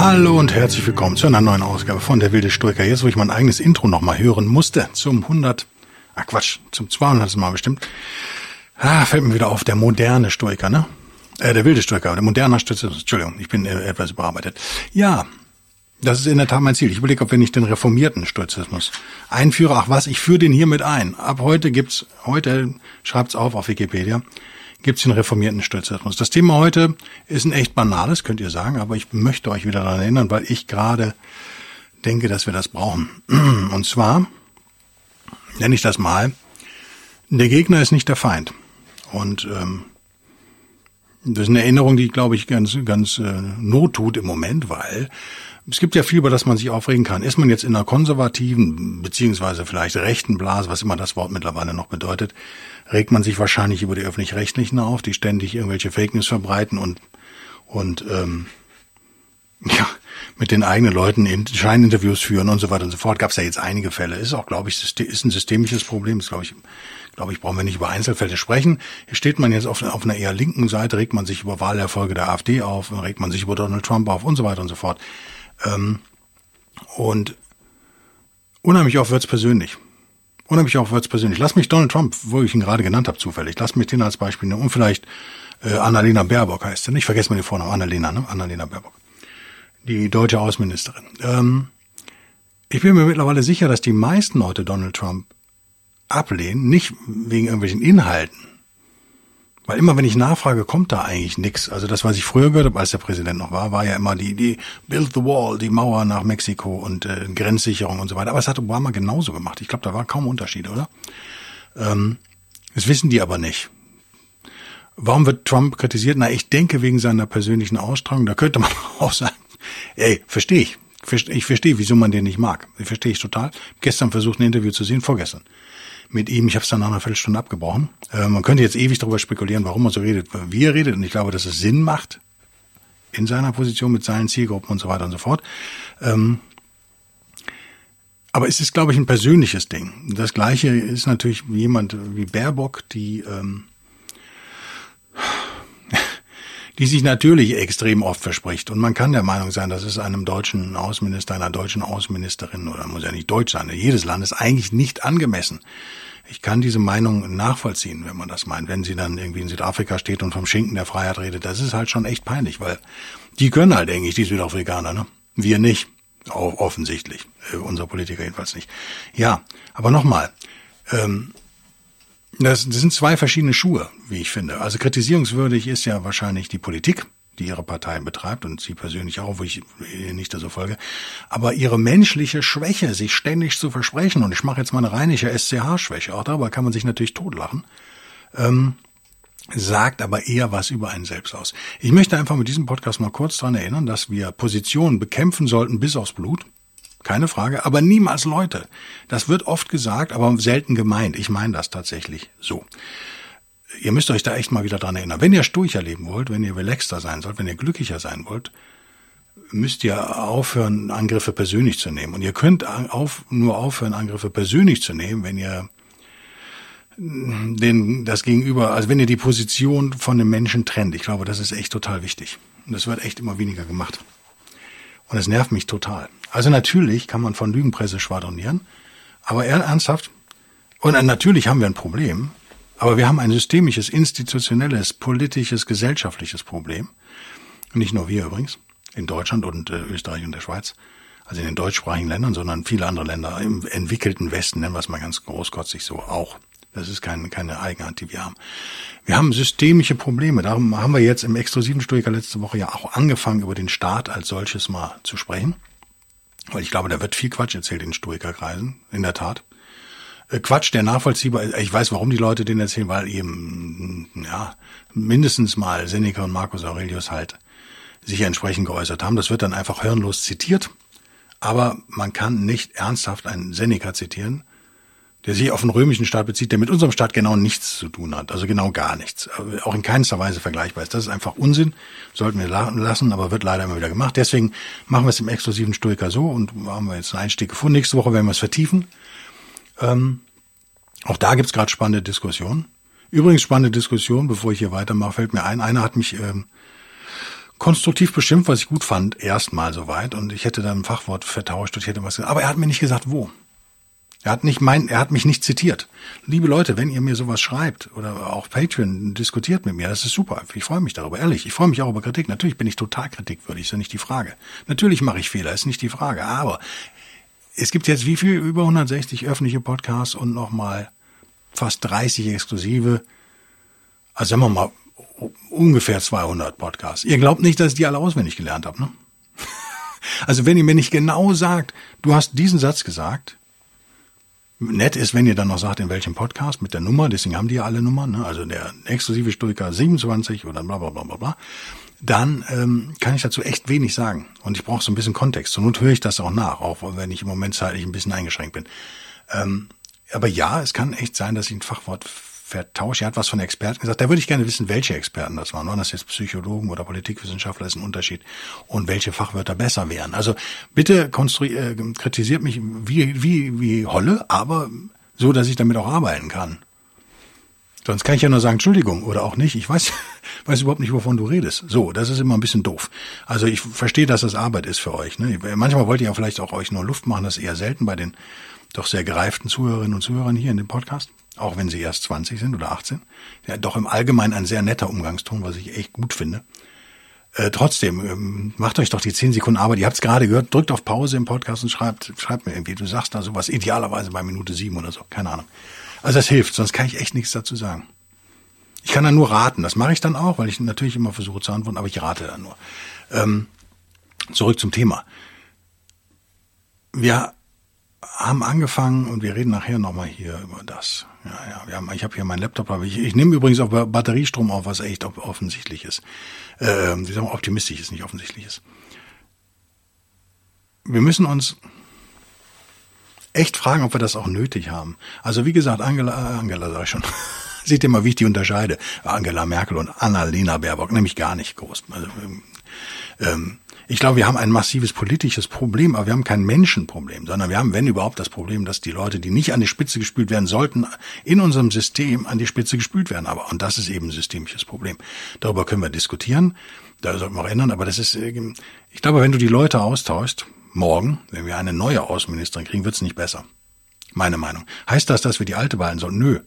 Hallo und herzlich willkommen zu einer neuen Ausgabe von Der wilde Stoiker. Jetzt, wo ich mein eigenes Intro nochmal hören musste, zum 100, ah Quatsch, zum 200. Mal bestimmt, ah, fällt mir wieder auf, der moderne Stoiker, ne? Äh, der wilde Stoiker, der moderne Stoiker, Entschuldigung, ich bin äh, etwas überarbeitet. Ja, das ist in der Tat mein Ziel. Ich überlege, ob wir nicht den reformierten Stoizismus einführen. Ach was, ich führe den hiermit ein. Ab heute gibt's, heute schreibt's auf auf Wikipedia, gibt es den reformierten Stoizismus. Das Thema heute ist ein echt banales, könnt ihr sagen, aber ich möchte euch wieder daran erinnern, weil ich gerade denke, dass wir das brauchen. Und zwar nenne ich das mal, der Gegner ist nicht der Feind. Und ähm, das ist eine Erinnerung, die, glaube ich, ganz, ganz äh, not tut im Moment, weil es gibt ja viel, über das man sich aufregen kann. Ist man jetzt in einer konservativen, beziehungsweise vielleicht rechten Blase, was immer das Wort mittlerweile noch bedeutet, regt man sich wahrscheinlich über die öffentlich-rechtlichen auf, die ständig irgendwelche Fake News verbreiten und und ähm, ja, mit den eigenen Leuten in Scheininterviews führen und so weiter und so fort. Gab es ja jetzt einige Fälle. Ist auch, glaube ich, ist ein systemisches Problem. Ist, glaube ich, glaube ich, brauchen wir nicht über Einzelfälle sprechen. Hier steht man jetzt auf, auf einer eher linken Seite, regt man sich über Wahlerfolge der AfD auf, regt man sich über Donald Trump auf und so weiter und so fort. Ähm, und unheimlich oft wird's persönlich. Unheimlich oft wird's persönlich. Lass mich Donald Trump, wo ich ihn gerade genannt habe, zufällig, lass mich den als Beispiel nehmen. Und vielleicht äh, Annalena Baerbock heißt sie. Nicht vergessen wir den Vornamen, Annalena, ne? Annalena Baerbock. Die deutsche Außenministerin. Ähm, ich bin mir mittlerweile sicher, dass die meisten Leute Donald Trump ablehnen, nicht wegen irgendwelchen Inhalten, weil immer, wenn ich nachfrage, kommt da eigentlich nichts. Also das, was ich früher gehört habe, als der Präsident noch war, war ja immer die Idee, build the wall, die Mauer nach Mexiko und äh, Grenzsicherung und so weiter. Aber es hat Obama genauso gemacht. Ich glaube, da war kaum Unterschied, oder? Ähm, das wissen die aber nicht. Warum wird Trump kritisiert? Na, ich denke wegen seiner persönlichen Ausstrahlung. Da könnte man auch sagen, ey, verstehe ich. Ich verstehe, wieso man den nicht mag. Ich verstehe ich total. Gestern versucht ein Interview zu sehen, vorgestern mit ihm. Ich habe es dann nach einer Viertelstunde abgebrochen. Äh, man könnte jetzt ewig darüber spekulieren, warum er so redet, wie er redet. Und ich glaube, dass es Sinn macht in seiner Position mit seinen Zielgruppen und so weiter und so fort. Ähm, aber es ist, glaube ich, ein persönliches Ding. Das Gleiche ist natürlich jemand wie Baerbock, die ähm, die sich natürlich extrem oft verspricht. Und man kann der Meinung sein, dass es einem deutschen Außenminister, einer deutschen Außenministerin, oder muss ja nicht deutsch sein, jedes Land ist eigentlich nicht angemessen. Ich kann diese Meinung nachvollziehen, wenn man das meint. Wenn sie dann irgendwie in Südafrika steht und vom Schinken der Freiheit redet, das ist halt schon echt peinlich, weil die können halt eigentlich die Südafrikaner, ne? Wir nicht. Offensichtlich. Äh, unser Politiker jedenfalls nicht. Ja, aber nochmal. Ähm, das, das sind zwei verschiedene Schuhe, wie ich finde. Also kritisierungswürdig ist ja wahrscheinlich die Politik, die ihre Partei betreibt und sie persönlich auch, wo ich nicht so folge. Aber ihre menschliche Schwäche, sich ständig zu versprechen, und ich mache jetzt mal eine rheinische SCH-Schwäche, auch darüber kann man sich natürlich totlachen, ähm, sagt aber eher was über einen selbst aus. Ich möchte einfach mit diesem Podcast mal kurz dran erinnern, dass wir Positionen bekämpfen sollten bis aufs Blut keine Frage, aber niemals Leute. Das wird oft gesagt, aber selten gemeint. Ich meine das tatsächlich so. Ihr müsst euch da echt mal wieder dran erinnern. Wenn ihr sturcher leben wollt, wenn ihr relaxter sein sollt, wenn ihr glücklicher sein wollt, müsst ihr aufhören, Angriffe persönlich zu nehmen. Und ihr könnt auf, nur aufhören, Angriffe persönlich zu nehmen, wenn ihr den, das Gegenüber, also wenn ihr die Position von dem Menschen trennt. Ich glaube, das ist echt total wichtig. Und das wird echt immer weniger gemacht. Und es nervt mich total. Also natürlich kann man von Lügenpresse schwadronieren, aber ernsthaft, und natürlich haben wir ein Problem, aber wir haben ein systemisches, institutionelles, politisches, gesellschaftliches Problem. Nicht nur wir übrigens, in Deutschland und äh, Österreich und der Schweiz, also in den deutschsprachigen Ländern, sondern viele andere Länder im entwickelten Westen, nennen wir es mal ganz großkotzig so, auch. Das ist keine, keine Eigenart, die wir haben. Wir haben systemische Probleme. Darum haben wir jetzt im exklusiven Stoiker letzte Woche ja auch angefangen, über den Staat als solches mal zu sprechen. Weil ich glaube, da wird viel Quatsch erzählt in Stoikerkreisen, in der Tat. Äh, Quatsch, der nachvollziehbar ist. Ich weiß, warum die Leute den erzählen, weil eben, ja, mindestens mal Seneca und Marcus Aurelius halt sich entsprechend geäußert haben. Das wird dann einfach hirnlos zitiert. Aber man kann nicht ernsthaft einen Seneca zitieren, der sich auf den römischen Staat bezieht, der mit unserem Staat genau nichts zu tun hat. Also genau gar nichts. Auch in keinster Weise vergleichbar ist. Das ist einfach Unsinn. Sollten wir lassen, aber wird leider immer wieder gemacht. Deswegen machen wir es im exklusiven Stoiker so und haben wir jetzt einen Einstieg gefunden. Nächste Woche werden wir es vertiefen. Ähm, auch da gibt's gerade spannende Diskussionen. Übrigens spannende Diskussion, bevor ich hier weitermache, fällt mir ein, einer hat mich ähm, konstruktiv bestimmt, was ich gut fand, erstmal soweit. Und ich hätte dann ein Fachwort vertauscht und ich hätte was gesagt. Aber er hat mir nicht gesagt, wo. Er hat nicht mein, er hat mich nicht zitiert. Liebe Leute, wenn ihr mir sowas schreibt oder auch Patreon diskutiert mit mir, das ist super. Ich freue mich darüber, ehrlich. Ich freue mich auch über Kritik. Natürlich bin ich total kritikwürdig, ist ja nicht die Frage. Natürlich mache ich Fehler, ist nicht die Frage. Aber es gibt jetzt wie viel? Über 160 öffentliche Podcasts und nochmal fast 30 exklusive. Also sagen wir mal ungefähr 200 Podcasts. Ihr glaubt nicht, dass ich die alle auswendig gelernt habe, ne? Also wenn ihr mir nicht genau sagt, du hast diesen Satz gesagt, nett ist, wenn ihr dann noch sagt, in welchem Podcast mit der Nummer, deswegen haben die ja alle Nummern, ne? also der exklusive Stoiker 27 oder bla bla bla bla bla, dann ähm, kann ich dazu echt wenig sagen. Und ich brauche so ein bisschen Kontext. Zur Not höre ich das auch nach, auch wenn ich im Moment zeitlich ein bisschen eingeschränkt bin. Ähm, aber ja, es kann echt sein, dass ich ein Fachwort vertausche. Er hat was von Experten gesagt. Da würde ich gerne wissen, welche Experten das waren. Waren das jetzt Psychologen oder Politikwissenschaftler? ist ein Unterschied. Und welche Fachwörter besser wären. Also bitte äh, kritisiert mich wie, wie, wie Holle, aber so, dass ich damit auch arbeiten kann. Sonst kann ich ja nur sagen, Entschuldigung, oder auch nicht. Ich weiß, weiß überhaupt nicht, wovon du redest. So, das ist immer ein bisschen doof. Also ich verstehe, dass das Arbeit ist für euch. Ne? Manchmal wollt ihr ja vielleicht auch euch nur Luft machen, das ist eher selten bei den doch sehr gereiften Zuhörerinnen und Zuhörern hier in dem Podcast auch wenn sie erst 20 sind oder 18. Ja, doch im Allgemeinen ein sehr netter Umgangston, was ich echt gut finde. Äh, trotzdem, ähm, macht euch doch die 10 Sekunden Arbeit. Ihr habt es gerade gehört, drückt auf Pause im Podcast und schreibt, schreibt mir irgendwie, du sagst da sowas, idealerweise bei Minute 7 oder so, keine Ahnung. Also das hilft, sonst kann ich echt nichts dazu sagen. Ich kann dann nur raten, das mache ich dann auch, weil ich natürlich immer versuche zu antworten, aber ich rate dann nur. Ähm, zurück zum Thema. Wir haben angefangen und wir reden nachher nochmal hier über das. Ja, ja, wir haben, ich habe hier meinen Laptop, aber ich, ich nehme übrigens auch Batteriestrom auf, was echt offensichtlich ist. Äh, wie sagen optimistisch ist, nicht offensichtlich ist. Wir müssen uns echt fragen, ob wir das auch nötig haben. Also wie gesagt, Angela, Angela sag ich schon. Seht ihr mal, wie ich die unterscheide. Angela Merkel und Annalena Baerbock, nämlich gar nicht groß. Also, ähm, ich glaube, wir haben ein massives politisches Problem, aber wir haben kein Menschenproblem, sondern wir haben, wenn überhaupt, das Problem, dass die Leute, die nicht an die Spitze gespült werden sollten, in unserem System an die Spitze gespült werden. Aber, und das ist eben ein systemisches Problem. Darüber können wir diskutieren, da sollten wir auch ändern, aber das ist, äh, ich glaube, wenn du die Leute austauschst, morgen, wenn wir eine neue Außenministerin kriegen, wird's nicht besser. Meine Meinung. Heißt das, dass wir die alte behalten sollen? Nö.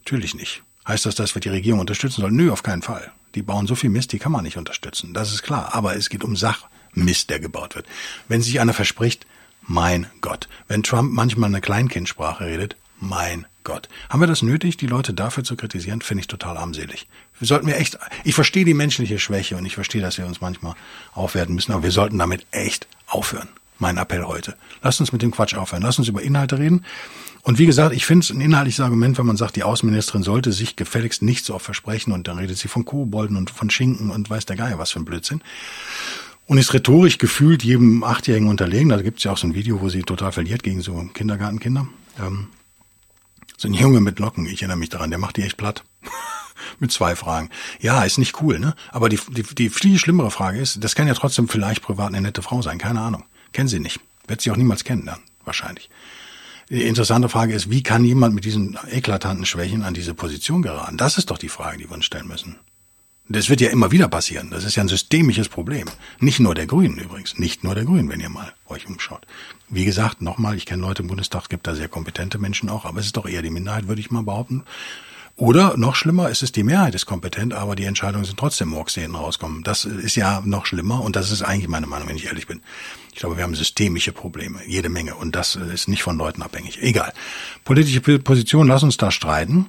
Natürlich nicht. Heißt das, dass wir die Regierung unterstützen sollen? Nö, auf keinen Fall. Die bauen so viel Mist, die kann man nicht unterstützen. Das ist klar. Aber es geht um Sachmist, der gebaut wird. Wenn sich einer verspricht, mein Gott. Wenn Trump manchmal eine Kleinkindsprache redet, mein Gott. Haben wir das nötig, die Leute dafür zu kritisieren? Finde ich total armselig. Wir sollten wir echt, ich verstehe die menschliche Schwäche und ich verstehe, dass wir uns manchmal aufwerten müssen, aber wir sollten damit echt aufhören. Mein Appell heute. Lasst uns mit dem Quatsch aufhören. Lasst uns über Inhalte reden. Und wie gesagt, ich finde es ein inhaltliches Argument, wenn man sagt, die Außenministerin sollte sich gefälligst nicht so oft versprechen und dann redet sie von Kobolden und von Schinken und weiß der Geier was für ein Blödsinn. Und ist rhetorisch gefühlt jedem Achtjährigen unterlegen. Da gibt's ja auch so ein Video, wo sie total verliert gegen so Kindergartenkinder. Ähm, so ein Junge mit Locken, ich erinnere mich daran, der macht die echt platt. mit zwei Fragen. Ja, ist nicht cool, ne? Aber die, die, die viel schlimmere Frage ist, das kann ja trotzdem vielleicht privat eine nette Frau sein, keine Ahnung. Kennen sie nicht. Wird sie auch niemals kennenlernen, wahrscheinlich. Die interessante Frage ist, wie kann jemand mit diesen eklatanten Schwächen an diese Position geraten? Das ist doch die Frage, die wir uns stellen müssen. Das wird ja immer wieder passieren. Das ist ja ein systemisches Problem. Nicht nur der Grünen übrigens. Nicht nur der Grünen, wenn ihr mal euch umschaut. Wie gesagt, nochmal, ich kenne Leute im Bundestag, gibt da sehr kompetente Menschen auch, aber es ist doch eher die Minderheit, würde ich mal behaupten. Oder noch schlimmer, es ist die Mehrheit ist kompetent, aber die Entscheidungen sind trotzdem Murks, die hinten rauskommen. Das ist ja noch schlimmer und das ist eigentlich meine Meinung, wenn ich ehrlich bin. Ich glaube, wir haben systemische Probleme, jede Menge und das ist nicht von Leuten abhängig. Egal. Politische Position, lass uns da streiten.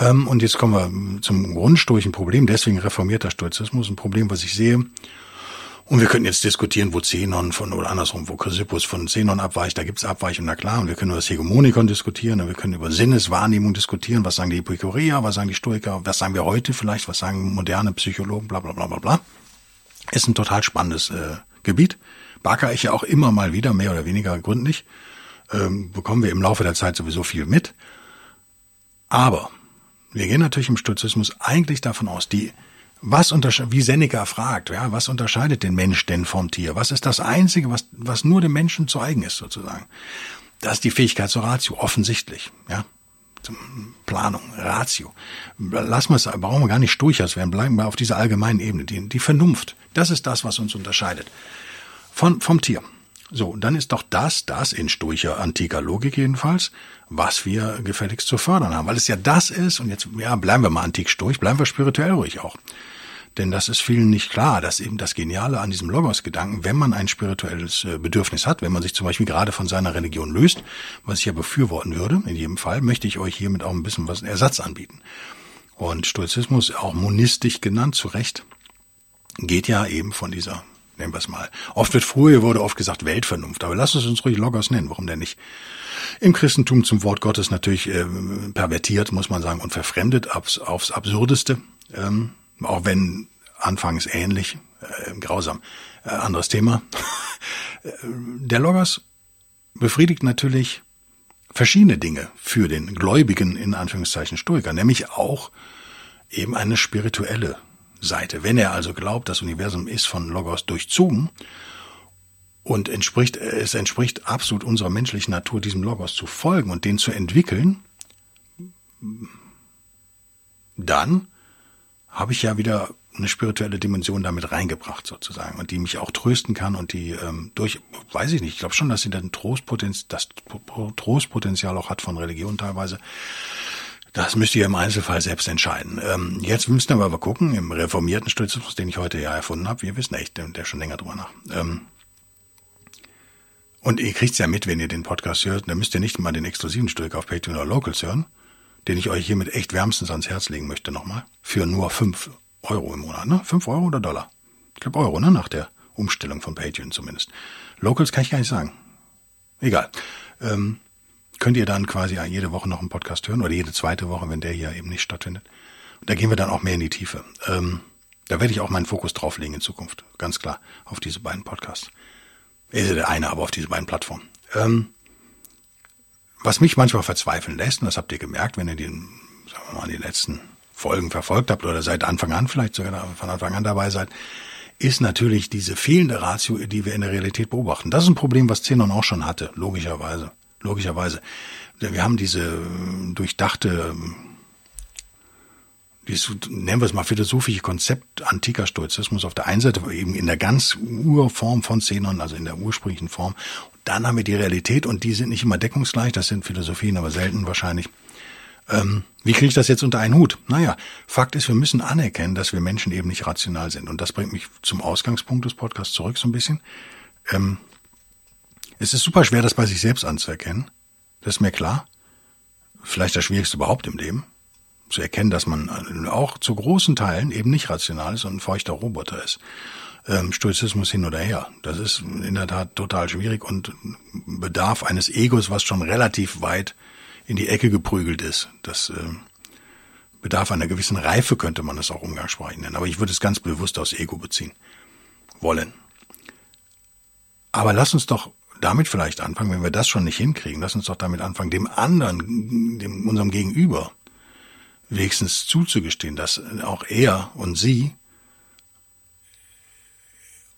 Ähm, und jetzt kommen wir zum grundsturchen Problem, deswegen reformierter Stoizismus, ein Problem, was ich sehe, und wir können jetzt diskutieren, wo Zenon von, oder andersrum, wo Chrysippus von Zenon abweicht. Da gibt's Abweichungen, na klar. Und wir können über das Hegemonikon diskutieren. Und wir können über Sinneswahrnehmung diskutieren. Was sagen die Epikureer? Was sagen die Stoiker? Was sagen wir heute vielleicht? Was sagen moderne Psychologen? Bla, bla, bla, bla, bla. Ist ein total spannendes äh, Gebiet. Barker ich ja auch immer mal wieder, mehr oder weniger gründlich. Ähm, bekommen wir im Laufe der Zeit sowieso viel mit. Aber wir gehen natürlich im Stoizismus eigentlich davon aus, die was unterscheidet, wie Seneca fragt, ja, was unterscheidet den Mensch denn vom Tier? Was ist das Einzige, was, was nur dem Menschen zu eigen ist, sozusagen? Das ist die Fähigkeit zur Ratio, offensichtlich, ja. Planung, Ratio. Lassen wir es, brauchen wir gar nicht durchaus werden, bleiben wir auf dieser allgemeinen Ebene. Die, die Vernunft, das ist das, was uns unterscheidet. Von, vom Tier. So, dann ist doch das, das in stoischer antiker Logik jedenfalls, was wir gefälligst zu fördern haben. Weil es ja das ist, und jetzt, ja, bleiben wir mal antik stoisch, bleiben wir spirituell ruhig auch. Denn das ist vielen nicht klar, dass eben das Geniale an diesem Logos-Gedanken, wenn man ein spirituelles äh, Bedürfnis hat, wenn man sich zum Beispiel gerade von seiner Religion löst, was ich ja befürworten würde, in jedem Fall, möchte ich euch hiermit auch ein bisschen was Ersatz anbieten. Und Stoizismus, auch monistisch genannt, zu Recht, geht ja eben von dieser, nennen wir es mal, oft wird früher wurde oft gesagt Weltvernunft, aber lasst es uns ruhig Logos nennen, warum denn nicht? Im Christentum zum Wort Gottes natürlich äh, pervertiert, muss man sagen, und verfremdet aufs, aufs Absurdeste. Ähm, auch wenn anfangs ähnlich, äh, grausam. Äh, anderes Thema. Der Logos befriedigt natürlich verschiedene Dinge für den gläubigen, in Anführungszeichen, Stoiker, nämlich auch eben eine spirituelle Seite. Wenn er also glaubt, das Universum ist von Logos durchzogen und entspricht, es entspricht absolut unserer menschlichen Natur, diesem Logos zu folgen und den zu entwickeln, dann habe ich ja wieder eine spirituelle Dimension damit reingebracht sozusagen und die mich auch trösten kann und die ähm, durch, weiß ich nicht, ich glaube schon, dass sie dann Trostpotenzial, das Trostpotenzial auch hat von Religion teilweise. Das müsst ihr im Einzelfall selbst entscheiden. Ähm, jetzt müsst ihr aber gucken, im reformierten Stoizismus, den ich heute ja erfunden habe, wir wissen echt, der, schon länger drüber nach. Ähm, und ihr kriegt's ja mit, wenn ihr den Podcast hört, dann müsst ihr nicht mal den exklusiven Stoiker auf Patreon oder Locals hören, den ich euch hiermit echt wärmstens ans Herz legen möchte nochmal. Für nur fünf Euro im Monat, ne? Fünf Euro oder Dollar? Ich glaube Euro, ne? Nach der Umstellung von Patreon zumindest. Locals kann ich gar nicht sagen. Egal. Ähm, könnt ihr dann quasi jede Woche noch einen Podcast hören oder jede zweite Woche, wenn der hier eben nicht stattfindet. Und da gehen wir dann auch mehr in die Tiefe. Ähm, da werde ich auch meinen Fokus drauflegen in Zukunft. Ganz klar. Auf diese beiden Podcasts. Ist der eine, aber auf diese beiden Plattformen. Ähm, was mich manchmal verzweifeln lässt, und das habt ihr gemerkt, wenn ihr die, sagen wir mal, die letzten Folgen verfolgt habt oder seit Anfang an vielleicht sogar von Anfang an dabei seid, ist natürlich diese fehlende Ratio, die wir in der Realität beobachten. Das ist ein Problem, was Zenon auch schon hatte, logischerweise. Logischerweise. Wir haben diese äh, durchdachte, dieses, nennen wir es mal philosophische Konzept antiker Stoizismus auf der einen Seite eben in der ganz Urform von Zenon, also in der ursprünglichen Form dann haben wir die Realität und die sind nicht immer deckungsgleich, das sind Philosophien, aber selten wahrscheinlich. Ähm, wie kriege ich das jetzt unter einen Hut? Naja, Fakt ist, wir müssen anerkennen, dass wir Menschen eben nicht rational sind. Und das bringt mich zum Ausgangspunkt des Podcasts zurück so ein bisschen. Ähm, es ist super schwer, das bei sich selbst anzuerkennen. Das ist mir klar. Vielleicht das Schwierigste überhaupt im Leben. Zu erkennen, dass man auch zu großen Teilen eben nicht rational ist und ein feuchter Roboter ist ähm, Stoizismus hin oder her. Das ist in der Tat total schwierig und bedarf eines Egos, was schon relativ weit in die Ecke geprügelt ist. Das äh, bedarf einer gewissen Reife, könnte man das auch umgangssprachlich nennen. Aber ich würde es ganz bewusst aus Ego beziehen wollen. Aber lass uns doch damit vielleicht anfangen, wenn wir das schon nicht hinkriegen, lass uns doch damit anfangen, dem anderen, dem, unserem Gegenüber, wenigstens zuzugestehen, dass auch er und sie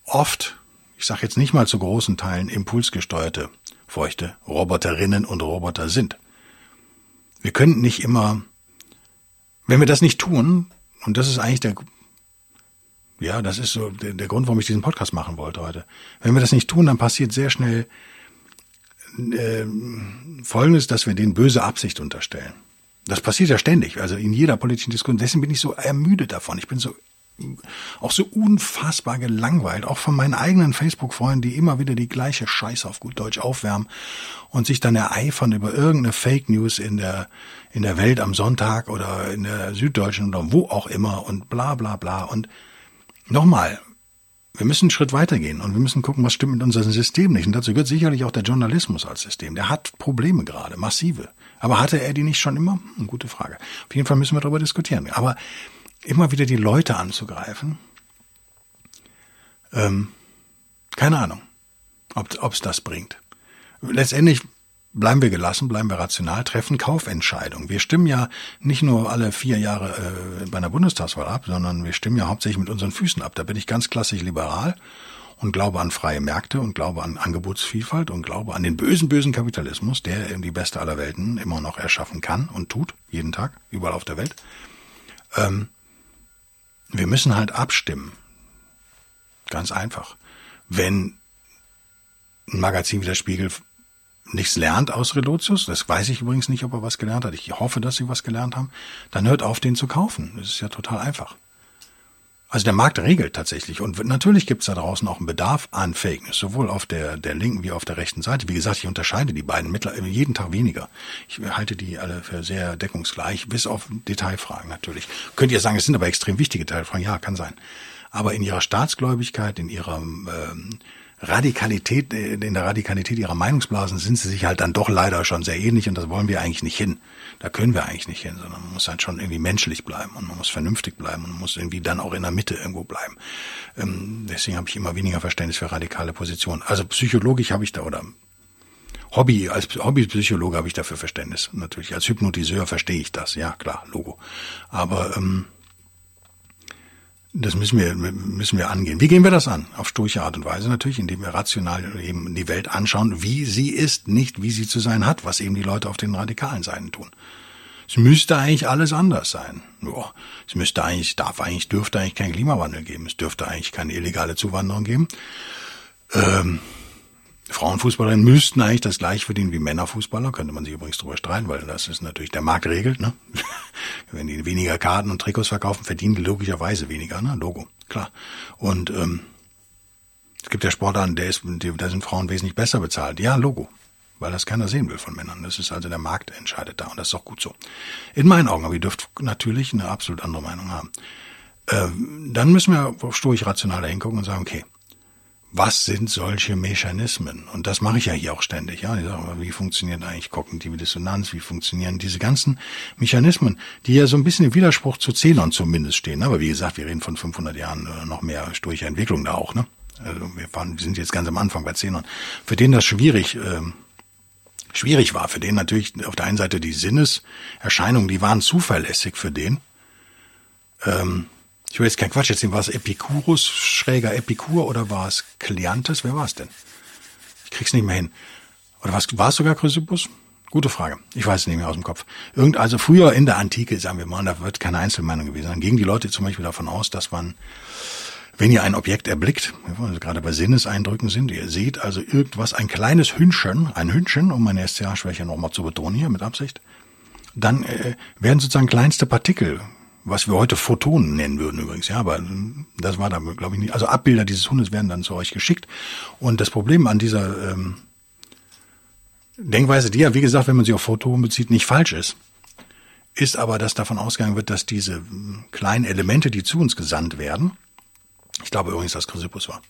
oft, ich sage jetzt nicht mal zu großen Teilen, impulsgesteuerte, feuchte Roboterinnen und Roboter sind. Wir können nicht immer, wenn wir das nicht tun, und das ist eigentlich der, ja, das ist so der, der Grund, warum ich diesen Podcast machen wollte heute. Wenn wir das nicht tun, dann passiert sehr schnell äh, Folgendes, dass wir denen böse Absicht unterstellen. Das passiert ja ständig, also in jeder politischen Diskussion. Deswegen bin ich so ermüdet davon. Ich bin so auch so unfassbar gelangweilt, auch von meinen eigenen Facebook-Freunden, die immer wieder die gleiche Scheiße auf gut Deutsch aufwärmen und sich dann ereifern über irgendeine Fake News in der, in der Welt am Sonntag oder in der Süddeutschen oder wo auch immer und bla bla bla. Und nochmal, wir müssen einen Schritt weitergehen und wir müssen gucken, was stimmt mit unserem System nicht. Und dazu gehört sicherlich auch der Journalismus als System. Der hat Probleme gerade, massive. Aber hatte er die nicht schon immer? Eine gute Frage. Auf jeden Fall müssen wir darüber diskutieren. Aber immer wieder die Leute anzugreifen, Ähm, keine Ahnung, ob es das bringt. Letztendlich bleiben wir gelassen, bleiben wir rational, treffen Kaufentscheidungen. Wir stimmen ja nicht nur alle vier Jahre äh, bei einer Bundestagswahl ab, sondern wir stimmen ja hauptsächlich mit unseren Füßen ab. Da bin ich ganz klassisch liberal und glaube an freie Märkte und glaube an Angebotsvielfalt und glaube an den bösen, bösen Kapitalismus, der eben die beste aller Welten immer noch erschaffen kann und tut, jeden Tag, überall auf der Welt. Ähm, wir müssen halt abstimmen. Ganz einfach. Wenn ein Magazin wie der Spiegel nichts lernt aus Relotius, das weiß ich übrigens nicht, ob er was gelernt hat, ich hoffe, dass sie was gelernt haben, dann hört auf, den zu kaufen. Das ist ja total einfach. Also der Markt regelt tatsächlich. Und natürlich gibt es da draußen auch einen Bedarf an Fake News, sowohl auf der, der linken wie auf der rechten Seite. Wie gesagt, ich unterscheide die beiden mittlerweile jeden Tag weniger. Ich halte die alle für sehr deckungsgleich, bis auf Detailfragen natürlich. Könnt ihr sagen, es sind aber extrem wichtige Detailfragen? Ja, kann sein. Aber in ihrer Staatsgläubigkeit, in ihrer ähm, Radikalität, äh, in der Radikalität ihrer Meinungsblasen sind sie sich halt dann doch leider schon sehr ähnlich und das wollen wir eigentlich nicht hin. Da können wir eigentlich nicht hin, sondern man muss halt schon irgendwie menschlich bleiben und man muss vernünftig bleiben und man muss irgendwie dann auch in der Mitte irgendwo bleiben. Ähm, deswegen habe ich immer weniger Verständnis für radikale Positionen. Also psychologisch habe ich da oder Hobby, als Hobbypsychologe habe ich dafür Verständnis. Natürlich als Hypnotiseur verstehe ich das, ja klar, Logo. Aber ähm, das müssen wir, müssen wir angehen. Wie gehen wir das an? Auf sturche Art und Weise natürlich, indem wir rational eben die Welt anschauen, wie sie ist, nicht wie sie zu sein hat, was eben die Leute auf den radikalen Seiten tun. Es müsste eigentlich alles anders sein. Boah, es müsste eigentlich, darf eigentlich, dürfte eigentlich kein Klimawandel geben. Es dürfte eigentlich keine illegale Zuwanderung geben. Ähm, Frauenfußballerinnen müssten eigentlich das gleich verdienen wie Männerfußballer, könnte man sich übrigens drüber streiten, weil das ist natürlich der Markt regelt, ne? Wenn die weniger Karten und Trikots verkaufen, verdienen die logischerweise weniger, ne? Logo, klar. Und ähm, es gibt ja Sportarten, der ist, da sind Frauen wesentlich besser bezahlt. Ja, Logo. Weil das keiner sehen will von Männern. Das ist also der Markt entscheidet da und das ist auch gut so. In meinen Augen, aber ihr dürft natürlich eine absolut andere Meinung haben. Ähm, dann müssen wir stoisch rational hingucken und sagen, okay, was sind solche Mechanismen? Und das mache ich ja hier auch ständig. Ja, ich sage, wie funktioniert eigentlich kognitive Dissonanz? Wie funktionieren diese ganzen Mechanismen, die ja so ein bisschen im Widerspruch zu Zenon zumindest stehen? Aber wie gesagt, wir reden von 500 Jahren oder noch mehr stoischer Entwicklung da auch. Ne? Also wir, waren, wir sind jetzt ganz am Anfang bei Zenon. Für den das schwierig äh, schwierig war, für den natürlich auf der einen Seite die Sinneserscheinungen, die waren zuverlässig für den. Ähm, ich will jetzt kein Quatsch erzählen, war es Epikurus, schräger Epikur oder war es Kleantes? Wer war es denn? Ich krieg's nicht mehr hin. Oder was, war es sogar Chrysippus? Gute Frage. Ich weiß es nicht mehr aus dem Kopf. Irgend, also früher in der Antike, sagen wir mal, da wird keine Einzelmeinung gewesen sein, gingen die Leute zum Beispiel davon aus, dass man, wenn ihr ein Objekt erblickt, also gerade bei Sinneseindrücken sind, ihr seht also irgendwas, ein kleines Hündchen, ein Hündchen, um meine SCH-Schwäche nochmal zu betonen hier mit Absicht, dann äh, werden sozusagen kleinste Partikel was wir heute Photonen nennen würden übrigens, ja, aber das war da, glaube ich, nicht. Also Abbilder dieses Hundes werden dann zu euch geschickt. Und das Problem an dieser ähm, Denkweise, die ja, wie gesagt, wenn man sie auf Photonen bezieht, nicht falsch ist, ist aber, dass davon ausgegangen wird, dass diese hm, kleinen Elemente, die zu uns gesandt werden, ich glaube übrigens, dass Chrysippus war,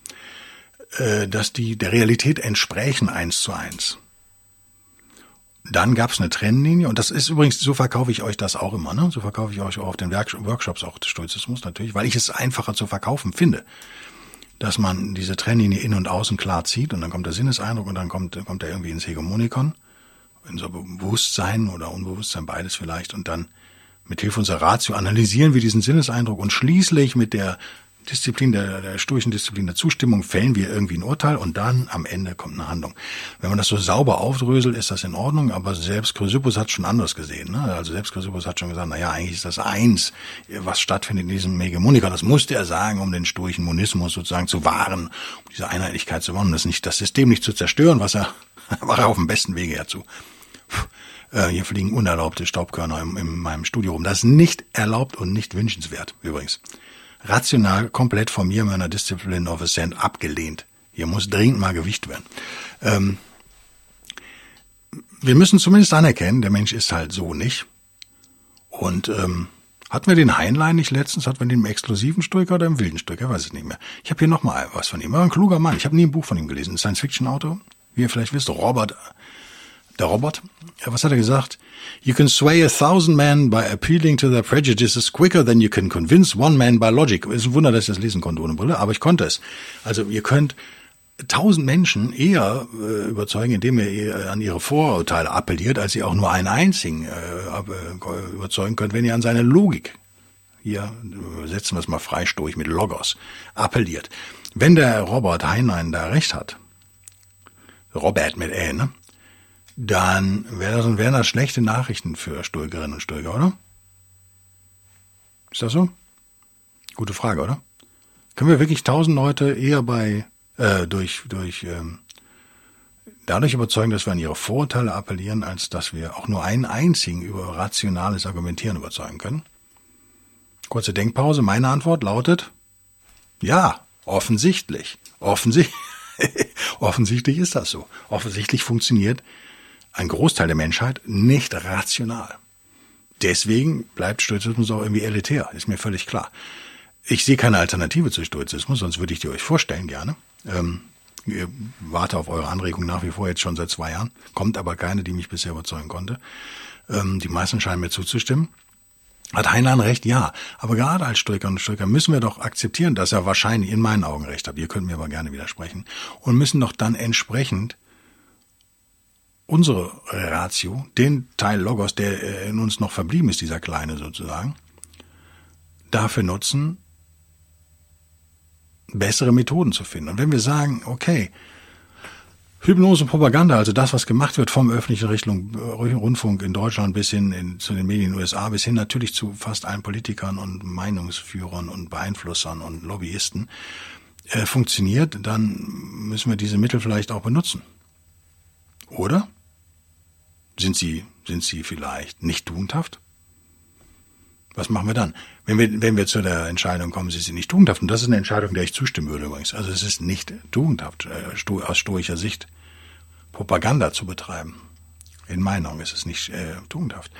äh, dass die der Realität entsprechen eins zu eins. Dann gab es eine Trennlinie und das ist übrigens, so verkaufe ich euch das auch immer, ne? So verkaufe ich euch auch auf den Workshops auch Stoizismus natürlich, weil ich es einfacher zu verkaufen finde. Dass man diese Trennlinie in und außen klar zieht und dann kommt der Sinneseindruck und dann kommt, kommt er irgendwie ins Hegemonikon, in so Bewusstsein oder Unbewusstsein, beides vielleicht und dann mit Hilfe unserer Ratio analysieren wir diesen Sinneseindruck und schließlich mit der Disziplin, der, der stoischen Disziplin der Zustimmung fällen wir irgendwie ein Urteil und dann am Ende kommt eine Handlung. Wenn man das so sauber aufdröselt, ist das in Ordnung, aber selbst Chrysippus hat schon anders gesehen. Ne? Also selbst Chrysippus hat schon gesagt, na ja, eigentlich ist das eins, was stattfindet in diesem Hegemoniker. Das musste er sagen, um den stoischen Monismus sozusagen zu wahren, um diese Einheitlichkeit zu wahren, das nicht, das System nicht zu zerstören, was er, war er auf dem besten Wege dazu. Äh, hier fliegen unerlaubte Staubkörner in, in meinem Studio rum. Das ist nicht erlaubt und nicht wünschenswert, übrigens rational komplett von mir, meiner Discipline of Ascent, abgelehnt. Hier muss dringend mal Gewicht werden. Ähm, wir müssen zumindest anerkennen, der Mensch ist halt so nicht. Und ähm, hatten wir den Heinlein nicht letztens? Hatten wir den im exklusiven Stoiker oder im wilden Stoiker? Weiß ich nicht mehr. Ich habe hier noch mal was von ihm. Er war ein kluger Mann. Ich habe nie ein Buch von ihm gelesen. Science-Fiction-Autor. Wie ihr vielleicht wisst, Robert der Robert, was hat er gesagt? You can sway a thousand men by appealing to their prejudices quicker than you can convince one man by logic. Ist ein Wunder, dass ich das lesen konnte ohne Brille, aber ich konnte es. Also ihr könnt tausend Menschen eher äh, überzeugen, indem ihr an ihre Vorurteile appelliert, als ihr auch nur einen einzigen äh, äh überzeugen könnt, wenn ihr an seine Logik, hier setzen wir es mal freistoig mit Logos, appelliert. Wenn der Robert Heinlein da recht hat, Robert mit Ä, ne? Dann wären das, wären das schlechte Nachrichten für Stoikerinnen und Stoiker, oder? Ist das so? Gute Frage, oder? Können wir wirklich tausend Leute eher bei äh, durch durch ähm, dadurch überzeugen, dass wir an ihre Vorurteile appellieren, als dass wir auch nur einen einzigen über rationales Argumentieren überzeugen können? Kurze Denkpause. Meine Antwort lautet ja, offensichtlich. Offensichtlich. Offensichtlich ist das so. Offensichtlich funktioniert ein Großteil der Menschheit nicht rational. Deswegen bleibt Stoizismus auch irgendwie elitär, ist mir völlig klar. Ich sehe keine Alternative zu Stoizismus, sonst würde ich die euch vorstellen gerne. Ähm, warte auf eure Anregung nach wie vor jetzt schon seit zwei Jahren, kommt aber keine, die mich bisher überzeugen konnte. Ähm, die meisten scheinen mir zuzustimmen. Hat Heinlein recht? Ja. Aber gerade als Stoiker und Stoiker müssen wir doch akzeptieren, dass er wahrscheinlich in meinen Augen recht hat. Ihr könnt mir aber gerne widersprechen. Und müssen doch dann entsprechend unsere Ratio, den Teil Logos, der in uns noch verblieben ist, dieser kleine sozusagen, dafür nutzen, bessere Methoden zu finden. Und wenn wir sagen, okay, Hypnose Propaganda, also das, was gemacht wird vom öffentlichen Richtung, äh, Rundfunk in Deutschland bis hin in, zu den Medien in den USA, bis hin natürlich zu fast allen Politikern und Meinungsführern und Beeinflussern und Lobbyisten, äh, funktioniert, dann müssen wir diese Mittel vielleicht auch benutzen. Oder? Sind sie, sind sie vielleicht nicht tugendhaft? Was machen wir dann? Wenn wir, wenn wir zu der Entscheidung kommen, sie sind nicht tugendhaft, und das ist eine Entscheidung, der ich zustimmen würde übrigens. Also es ist nicht tugendhaft, äh, aus stoischer Sicht Propaganda zu betreiben. In meinen Augen ist es nicht äh, tugendhaft.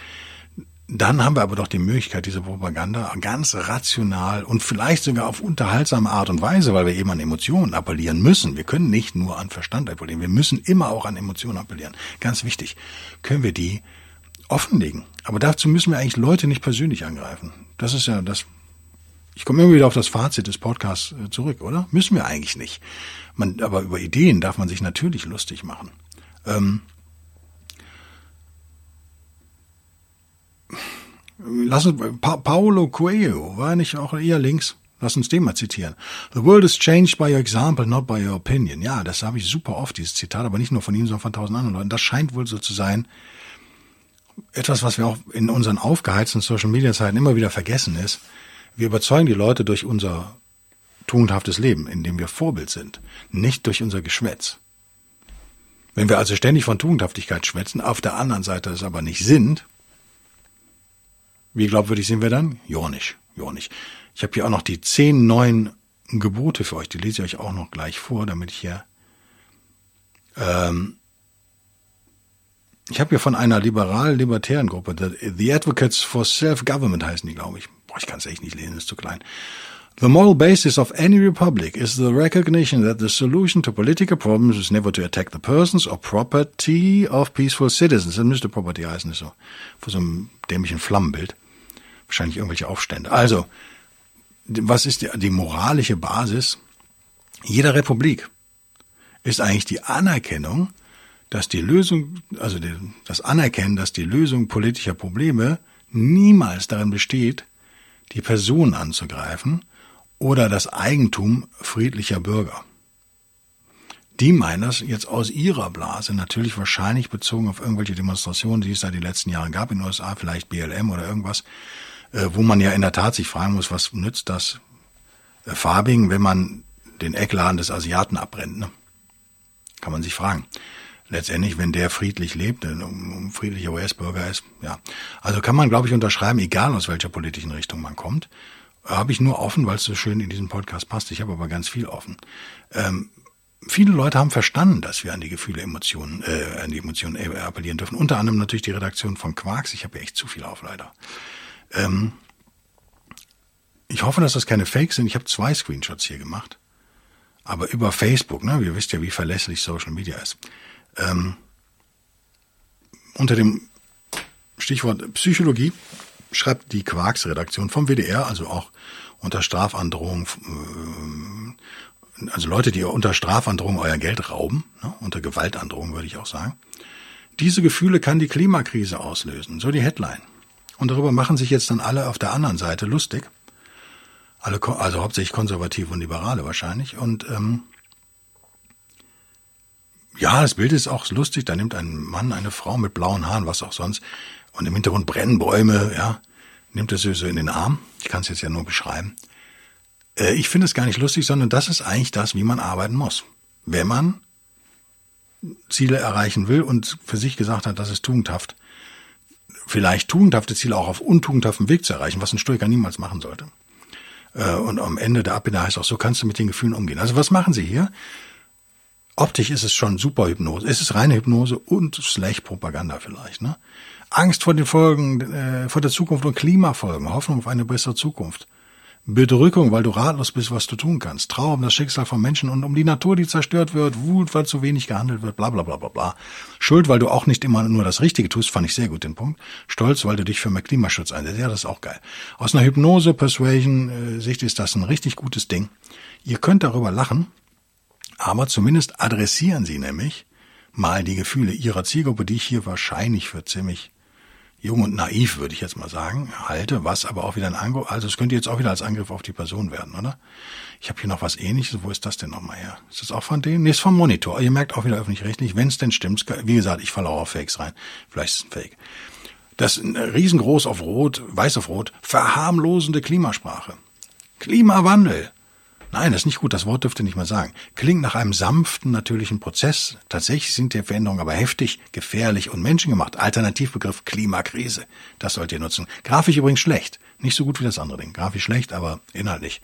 Dann haben wir aber doch die Möglichkeit, diese Propaganda ganz rational und vielleicht sogar auf unterhaltsame Art und Weise, weil wir eben an Emotionen appellieren müssen. Wir können nicht nur an Verstand appellieren, wir müssen immer auch an Emotionen appellieren. Ganz wichtig. Können wir die offenlegen. Aber dazu müssen wir eigentlich Leute nicht persönlich angreifen. Das ist ja das. Ich komme immer wieder auf das Fazit des Podcasts äh, zurück, oder? Müssen wir eigentlich nicht. Man, aber über Ideen darf man sich natürlich lustig machen. Ähm, lass uns, pa Paulo Coelho war nicht auch eher links? Lass uns den mal zitieren. The world is changed by your example, not by your opinion. Ja, das habe ich super oft, dieses Zitat, aber nicht nur von ihm, sondern von tausend anderen Leuten. Das scheint wohl so zu sein. Etwas, was wir auch in unseren aufgeheizten Social Media Zeiten immer wieder vergessen ist. Wir überzeugen die Leute durch unser tugendhaftes Leben, in dem wir Vorbild sind, nicht durch unser Geschwätz. Wenn wir also ständig von Tugendhaftigkeit schwätzen, auf der anderen Seite es aber nicht sind, wie glaubwürdig sind wir dann? Ja nicht. Ich habe hier auch noch die zehn neuen Gebote für euch, die lese ich euch auch noch gleich vor, damit ich hier ähm, ich habe hier von einer liberal-libertären Gruppe, The Advocates for Self-Government heißen die, glaube ich. Boah, ich kann es echt nicht lesen, ist zu klein. The moral basis of any republic is the recognition that the solution to political problems is never to attack the persons or property of peaceful citizens. Das müsste Property heißen, ist so. Vor so einem dämlichen Flammenbild. Wahrscheinlich irgendwelche Aufstände. Also, was ist die, die moralische Basis jeder Republik? Ist eigentlich die Anerkennung, dass die Lösung, also das Anerkennen, dass die Lösung politischer Probleme niemals darin besteht, die Person anzugreifen, oder das Eigentum friedlicher Bürger. Die meinen das jetzt aus ihrer Blase, natürlich wahrscheinlich bezogen auf irgendwelche Demonstrationen, die es da die letzten Jahre gab in den USA, vielleicht BLM oder irgendwas, äh, wo man ja in der Tat sich fragen muss, was nützt das äh, Farbigen, wenn man den Eckladen des Asiaten abbrennt. Ne? Kann man sich fragen. Letztendlich, wenn der friedlich lebt, ein friedlicher US-Bürger ist, ja. Also kann man, glaube ich, unterschreiben, egal aus welcher politischen Richtung man kommt habe ich nur offen, weil es so schön in diesen Podcast passt. Ich habe aber ganz viel offen. Ähm, viele Leute haben verstanden, dass wir an die Gefühle, Emotionen, äh, an die Emotionen äh, appellieren dürfen. Unter anderem natürlich die Redaktion von Quarks. Ich habe ja echt zu viel auf, leider. Ähm, ich hoffe, dass das keine Fakes sind. Ich habe zwei Screenshots hier gemacht. Aber über Facebook, ne? Ihr wisst ja, wie verlässlich Social Media ist. Ähm, unter dem Stichwort Psychologie schreibt die Quarks-Redaktion vom WDR, also auch unter Strafandrohung, äh, also Leute, die unter Strafandrohung euer Geld rauben, ne, unter Gewaltandrohung würde ich auch sagen. Diese Gefühle kann die Klimakrise auslösen, so die Headline. Und darüber machen sich jetzt dann alle auf der anderen Seite lustig. Alle, also hauptsächlich Konservative und Liberale wahrscheinlich. Und ähm, ja, das Bild ist auch lustig. Da nimmt ein Mann eine Frau mit blauen Haaren, was auch sonst, und im Hintergrund brennen Bäume, ja, nimmt sie so in den Arm. Ich kann es jetzt ja nur beschreiben. Äh, ich finde es gar nicht lustig, sondern das ist eigentlich das, wie man arbeiten muss. Wenn man Ziele erreichen will und für sich gesagt hat, das ist tugendhaft, vielleicht tugendhafte Ziele auch auf untugendhaftem Weg zu erreichen, was ein Stoiker niemals machen sollte. Äh, und am Ende der Abbinde heißt auch, so kannst du mit den Gefühlen umgehen. Also was machen sie hier? Optisch ist es schon super Hypnose. Es ist reine Hypnose und schlecht Propaganda vielleicht. Ne? Angst vor den Folgen, äh, vor der Zukunft und Klimafolgen, Hoffnung auf eine bessere Zukunft. Bedrückung, weil du ratlos bist, was du tun kannst. Trauer um das Schicksal von Menschen und um die Natur, die zerstört wird. Wut, weil zu wenig gehandelt wird, bla bla bla bla bla. Schuld, weil du auch nicht immer nur das Richtige tust, fand ich sehr gut den Punkt. Stolz, weil du dich für mehr Klimaschutz einsetzt. Ja, das ist auch geil. Aus einer Hypnose-Persuasion-Sicht ist das ein richtig gutes Ding. Ihr könnt darüber lachen, aber zumindest adressieren sie nämlich mal die Gefühle ihrer Zielgruppe, die ich hier wahrscheinlich für ziemlich jung und naiv, würde ich jetzt mal sagen, halte, was aber auch wieder ein Angriff, also es könnte jetzt auch wieder als Angriff auf die Person werden, oder? Ich habe hier noch was ähnliches, wo ist das denn nochmal her? Ist das auch von denen? Nee, ist vom Monitor. Ihr merkt auch wieder öffentlich-rechtlich, wenn es denn stimmt, wie gesagt, ich falle auch auf Fakes rein. Vielleicht ist es ein Fake. Das riesengroß auf Rot, weiß auf Rot, verharmlosende Klimasprache. Klimawandel. Nein, das ist nicht gut, das Wort dürfte nicht mal sagen. Klingt nach einem sanften, natürlichen Prozess. Tatsächlich sind die Veränderungen aber heftig, gefährlich und menschengemacht. Alternativbegriff Klimakrise. Das sollt ihr nutzen. Grafisch übrigens schlecht. Nicht so gut wie das andere Ding. Grafisch schlecht, aber inhaltlich.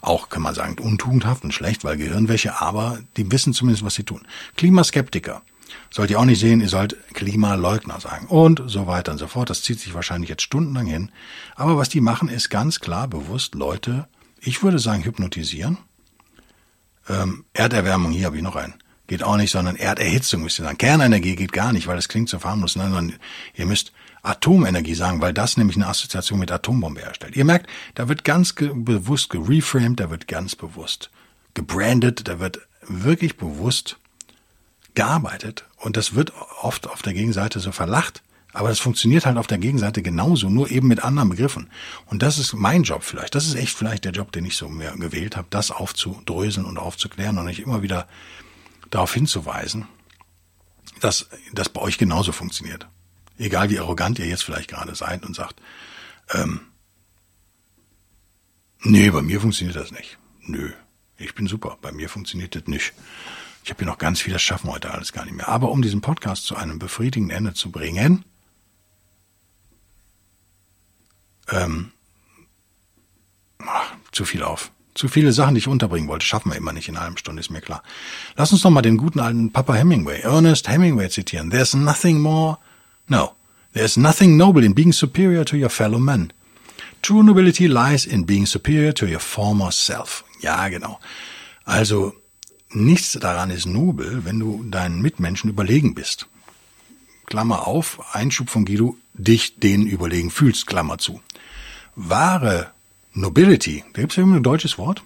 Auch kann man sagen, untugendhaft und schlecht, weil Gehirnwäsche, aber die wissen zumindest, was sie tun. Klimaskeptiker. Sollt ihr auch nicht sehen, ihr sollt Klimaleugner sagen. Und so weiter und so fort. Das zieht sich wahrscheinlich jetzt stundenlang hin. Aber was die machen, ist ganz klar bewusst Leute ich würde sagen, hypnotisieren. Ähm, Erderwärmung, hier habe ich noch einen. Geht auch nicht, sondern Erderhitzung müsst ihr sagen. Kernenergie geht gar nicht, weil das klingt so harmlos. Nein, sondern ihr müsst Atomenergie sagen, weil das nämlich eine Assoziation mit Atombombe herstellt. Ihr merkt, da wird ganz ge bewusst gereframed, da wird ganz bewusst gebrandet, da wird wirklich bewusst gearbeitet. Und das wird oft auf der Gegenseite so verlacht. Aber das funktioniert halt auf der Gegenseite genauso, nur eben mit anderen Begriffen. Und das ist mein Job vielleicht. Das ist echt vielleicht der Job, den ich so mehr gewählt habe, das aufzudröseln und aufzuklären und nicht immer wieder darauf hinzuweisen, dass das bei euch genauso funktioniert. Egal wie arrogant ihr jetzt vielleicht gerade seid und sagt, ähm, nee, bei mir funktioniert das nicht. Nö, ich bin super, bei mir funktioniert das nicht. Ich habe hier noch ganz viel, das schaffen wir heute alles gar nicht mehr. Aber um diesen Podcast zu einem befriedigenden Ende zu bringen, ähm, ach, zu viel auf. Zu viele Sachen, die ich unterbringen wollte, schaffen wir immer nicht in einer halben Stunde, ist mir klar. Lass uns noch mal den guten alten Papa Hemingway, Ernest Hemingway zitieren. There's nothing more, no, there's nothing noble in being superior to your fellow men. True nobility lies in being superior to your former self. Ja, genau. Also, nichts daran ist nobel, wenn du deinen Mitmenschen überlegen bist. Klammer auf, Einschub von Guido, dich denen überlegen fühlst, Klammer zu wahre Nobility, gibt es ja ein deutsches Wort.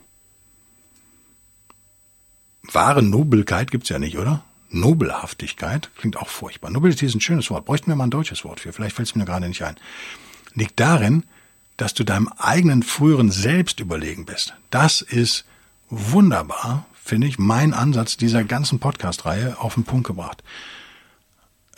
Wahre Nobelkeit gibt's ja nicht, oder? Nobelhaftigkeit klingt auch furchtbar. Nobility ist ein schönes Wort. Bräuchten wir mal ein deutsches Wort für. Vielleicht fällt es mir gerade nicht ein. Liegt darin, dass du deinem eigenen früheren Selbst überlegen bist. Das ist wunderbar, finde ich, mein Ansatz dieser ganzen Podcast-Reihe auf den Punkt gebracht.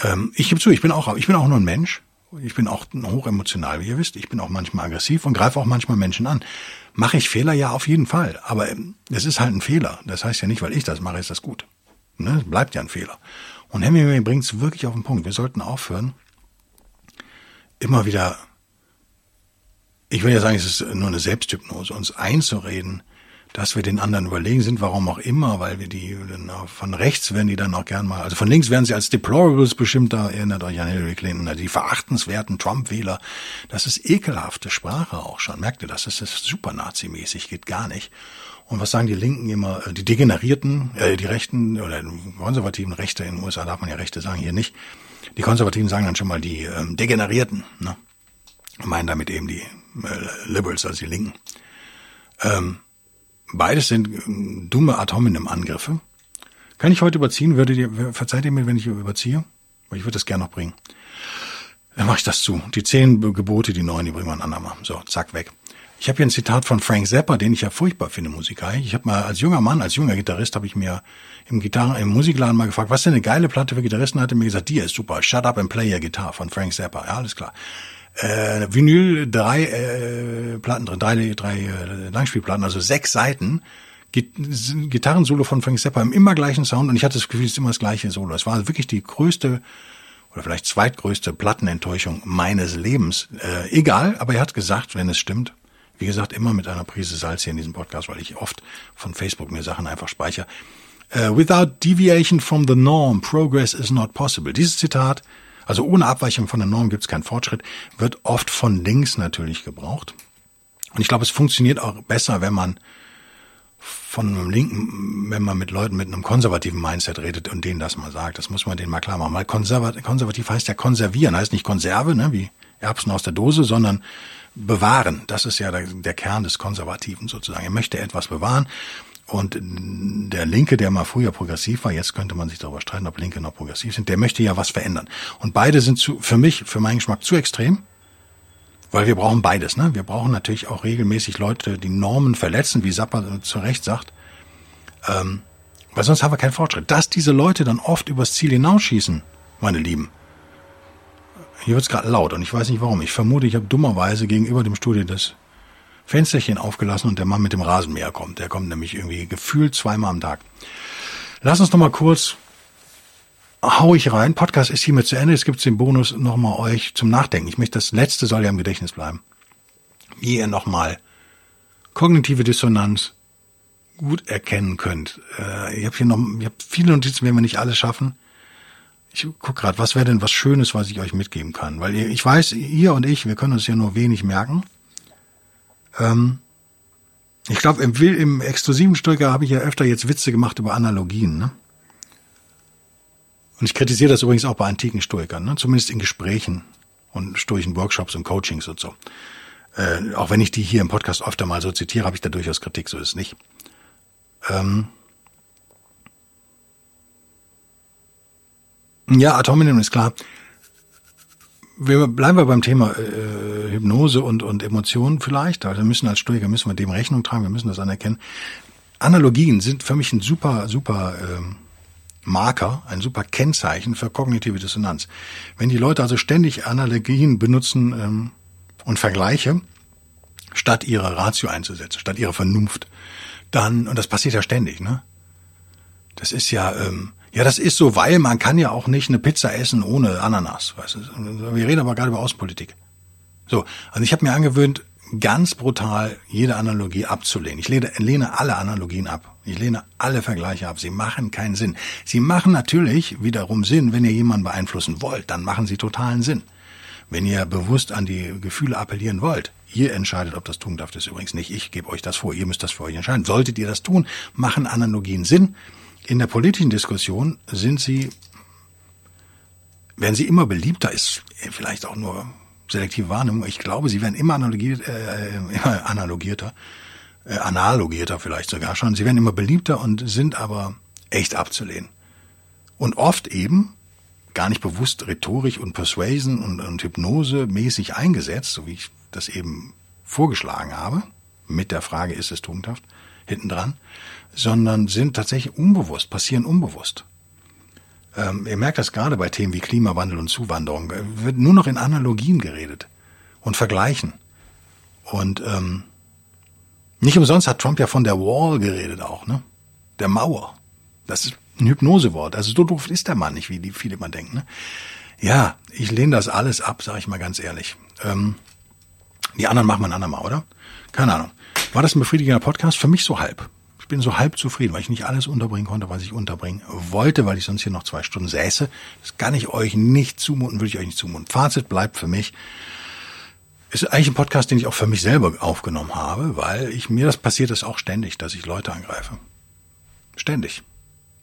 Ähm, ich gebe zu, ich bin auch, ich bin auch nur ein Mensch. Ich bin auch hochemotional, wie ihr wisst. Ich bin auch manchmal aggressiv und greife auch manchmal Menschen an. Mache ich Fehler? Ja, auf jeden Fall. Aber ähm, es ist halt ein Fehler. Das heißt ja nicht, weil ich das mache, ist das gut. Ne? Es bleibt ja ein Fehler. Und Hemingway bringt es wirklich auf den Punkt. Wir sollten aufhören, immer wieder, ich will ja sagen, es ist nur eine Selbsthypnose, uns einzureden, dass wir den anderen überlegen sind, warum auch immer, weil wir die von rechts werden die dann auch gern mal, also von links werden sie als Deplorables bestimmt, da erinnert euch an Hillary Clinton, die verachtenswerten Trump-Wähler. Das ist ekelhafte Sprache auch schon. Merkt ihr das? Das ist super Nazi-mäßig, geht gar nicht. Und was sagen die Linken immer, äh, die Degenerierten, äh, die Rechten oder Konservativen Rechte in den USA darf man ja Rechte sagen, hier nicht. Die Konservativen sagen dann schon mal die ähm, Degenerierten, ne? meinen damit eben die äh, Liberals, also die Linken. Ähm, beides sind äh, dumme Ad hominem Angriffe. Kann ich heute überziehen? Würdet ihr, verzeiht ihr mir, wenn ich überziehe? Aber ich würde das gerne noch bringen. Dann mache ich das zu. Die zehn Gebote, die neun, die bringen wir ein andermal. So, zack, weg. Ich habe hier ein Zitat von Frank Zappa, den ich ja furchtbar finde musikalisch. Ich habe mal als junger Mann, als junger Gitarrist, habe ich mir im Gitarren, im Musikladen mal gefragt, was denn eine geile Platte für Gitarristen hatte. Mir gesagt, die ist super. Shut Up and Play Your Guitar von Frank Zappa. Ja, alles klar. Äh, Vinyl, drei äh, Platten drin, drei, drei äh, Langspielplatten, also sechs Seiten. Gitarrensolo von Frank Zappa im immer gleichen Sound und ich hatte das Gefühl, es ist immer das gleiche Solo. Es war wirklich die größte oder vielleicht zweitgrößte Plattenenttäuschung meines Lebens. Äh, egal, aber er hat gesagt, wenn es stimmt, wie gesagt, immer mit einer Prise Salz hier in diesem Podcast, weil ich oft von Facebook mir Sachen einfach speichere. Uh, without deviation from the norm, progress is not possible. Dieses Zitat, also ohne Abweichung von der Norm gibt es keinen Fortschritt, wird oft von links natürlich gebraucht. Und ich glaube, es funktioniert auch besser, wenn man von einem Linken, wenn man mit Leuten mit einem konservativen Mindset redet und denen das mal sagt. Das muss man denen mal klar machen. Mal konservativ, konservativ heißt ja konservieren, heißt nicht Konserve, ne, wie Erbsen aus der Dose, sondern bewahren. Das ist ja der, der Kern des Konservativen sozusagen. Er möchte etwas bewahren. Und der Linke, der mal früher progressiv war, jetzt könnte man sich darüber streiten, ob Linke noch progressiv sind, der möchte ja was verändern. Und beide sind zu, für mich, für meinen Geschmack zu extrem, weil wir brauchen beides. Ne? Wir brauchen natürlich auch regelmäßig Leute, die Normen verletzen, wie Sapper zu Recht sagt, ähm, weil sonst haben wir keinen Fortschritt. Dass diese Leute dann oft übers Ziel hinausschießen, meine Lieben, hier wird's gerade laut und ich weiß nicht warum. Ich vermute, ich habe dummerweise gegenüber dem Studio das Fensterchen aufgelassen und der Mann mit dem Rasenmäher kommt. Der kommt nämlich irgendwie gefühlt zweimal am Tag. Lass uns noch mal kurz hau ich rein. Podcast ist hiermit zu Ende. Es gibt den Bonus nochmal euch zum Nachdenken. Ich möchte, das letzte soll ja im Gedächtnis bleiben. Wie ihr nochmal kognitive Dissonanz gut erkennen könnt. Äh, ich habe hier noch, ich habe viele Notizen, werden wir nicht alles schaffen ich guck gerade, was wäre denn was Schönes, was ich euch mitgeben kann? Weil ich weiß, ihr und ich, wir können uns ja nur wenig merken. Ähm, ich glaube, im, im exklusiven Stoiker habe ich ja öfter jetzt Witze gemacht über Analogien. Ne? Und ich kritisiere das übrigens auch bei antiken Stoikern, ne? zumindest in Gesprächen und stoischen Workshops und Coachings und so. Äh, auch wenn ich die hier im Podcast öfter mal so zitiere, habe ich da durchaus Kritik, so ist es nicht. Ähm, Ja, Ad hominem ist klar. Wir bleiben wir beim Thema äh, Hypnose und, und Emotionen vielleicht. Also wir müssen als Stoiker müssen wir dem Rechnung tragen, wir müssen das anerkennen. Analogien sind für mich ein super, super ähm, Marker, ein super Kennzeichen für kognitive Dissonanz. Wenn die Leute also ständig Analogien benutzen ähm, und Vergleiche, statt ihre Ratio einzusetzen, statt ihre Vernunft, dann, und das passiert ja ständig, ne? Das ist ja, ähm, ja, das ist so, weil man kann ja auch nicht eine Pizza essen ohne Ananas. Weißt du? Wir reden aber gerade über Außenpolitik. So, also ich habe mir angewöhnt, ganz brutal jede Analogie abzulehnen. Ich lehne, lehne alle Analogien ab. Ich lehne alle Vergleiche ab. Sie machen keinen Sinn. Sie machen natürlich wiederum Sinn, wenn ihr jemanden beeinflussen wollt. Dann machen sie totalen Sinn. Wenn ihr bewusst an die Gefühle appellieren wollt, ihr entscheidet, ob das tugendhaft ist. Übrigens nicht ich gebe euch das vor. Ihr müsst das für euch entscheiden. Solltet ihr das tun, machen Analogien Sinn. In der politischen Diskussion sind sie, werden sie immer beliebter, ist vielleicht auch nur selektive Wahrnehmung. Ich glaube, sie werden immer, analogiert, äh, immer analogierter, äh, analogierter vielleicht sogar schon. Sie werden immer beliebter und sind aber echt abzulehnen. Und oft eben gar nicht bewusst rhetorisch und Persuasion und, und Hypnose mäßig eingesetzt, so wie ich das eben vorgeschlagen habe, mit der Frage, ist es tugendhaft, hinten dran, sondern sind tatsächlich unbewusst, passieren unbewusst. Ähm, ihr merkt das gerade bei Themen wie Klimawandel und Zuwanderung. Äh, wird nur noch in Analogien geredet und Vergleichen. Und ähm, nicht umsonst hat Trump ja von der Wall geredet auch, ne? Der Mauer. Das ist ein Hypnosewort. Also so doof ist der Mann nicht, wie die viele mal denken. Ne? Ja, ich lehne das alles ab, sage ich mal ganz ehrlich. Ähm, die anderen machen wir ein andermal, oder? Keine Ahnung. War das ein befriedigender Podcast? Für mich so halb. Ich bin so halb zufrieden, weil ich nicht alles unterbringen konnte, was ich unterbringen wollte, weil ich sonst hier noch zwei Stunden säße. Das kann ich euch nicht zumuten, würde ich euch nicht zumuten. Fazit bleibt für mich, ist eigentlich ein Podcast, den ich auch für mich selber aufgenommen habe, weil ich mir das passiert ist auch ständig, dass ich Leute angreife. Ständig.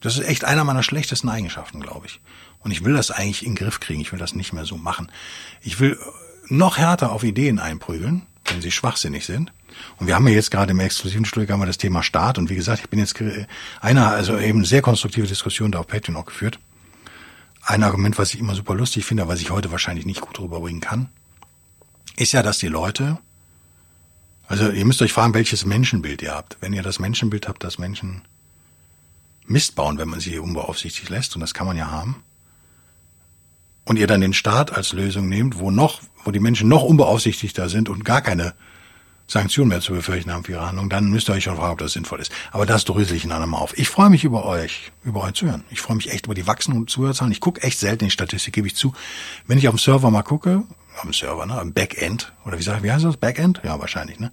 Das ist echt einer meiner schlechtesten Eigenschaften, glaube ich. Und ich will das eigentlich in den Griff kriegen. Ich will das nicht mehr so machen. Ich will noch härter auf Ideen einprügeln, wenn sie schwachsinnig sind. Und wir haben ja jetzt gerade im exklusiven Studio haben wir das Thema Staat. Und wie gesagt, ich bin jetzt einer, also eben sehr konstruktive Diskussion da auf Patreon auch geführt. Ein Argument, was ich immer super lustig finde, was ich heute wahrscheinlich nicht gut rüberbringen kann, ist ja, dass die Leute, also ihr müsst euch fragen, welches Menschenbild ihr habt. Wenn ihr das Menschenbild habt, dass Menschen Mist bauen, wenn man sie unbeaufsichtigt lässt, und das kann man ja haben, und ihr dann den Staat als Lösung nehmt, wo noch, wo die Menschen noch unbeaufsichtigter sind und gar keine Sanktionen mehr zu befürchten haben für ihre Handlung, dann müsst ihr euch schon fragen, ob das sinnvoll ist. Aber das drösel ich in einem auf. Ich freue mich über euch, über euch zu hören. Ich freue mich echt über die wachsenden Zuhörerzahlen. Ich gucke echt selten in die Statistik, gebe ich zu. Wenn ich auf dem Server mal gucke, auf dem Server, ne, am Backend, oder wie sag wie heißt das? Backend? Ja, wahrscheinlich, ne?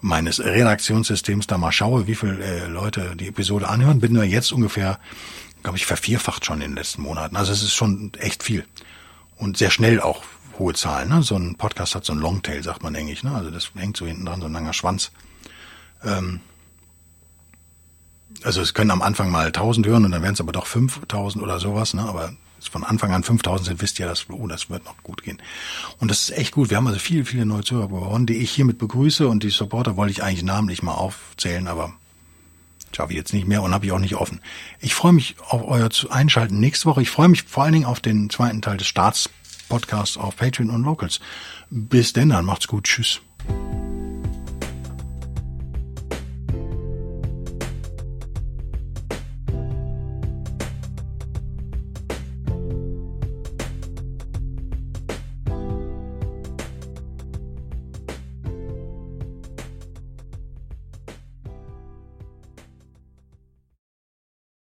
Meines Redaktionssystems da mal schaue, wie viele äh, Leute die Episode anhören, bin wir jetzt ungefähr, glaube ich, vervierfacht schon in den letzten Monaten. Also es ist schon echt viel. Und sehr schnell auch hohe Zahlen. Ne? So ein Podcast hat so ein Longtail, sagt man eigentlich. Ne? Also das hängt so hinten dran, so ein langer Schwanz. Ähm, also es können am Anfang mal 1000 hören und dann werden es aber doch 5000 oder sowas. Ne? Aber von Anfang an 5000 sind, wisst ihr, dass, oh, das wird noch gut gehen. Und das ist echt gut. Wir haben also viele, viele neue Zuhörer gewonnen, die ich hiermit begrüße und die Supporter wollte ich eigentlich namentlich mal aufzählen, aber schaffe ich jetzt nicht mehr und habe ich auch nicht offen. Ich freue mich auf euer Einschalten nächste Woche. Ich freue mich vor allen Dingen auf den zweiten Teil des Staatspodcasts auf Patreon und Locals. Bis denn dann, macht's gut. Tschüss.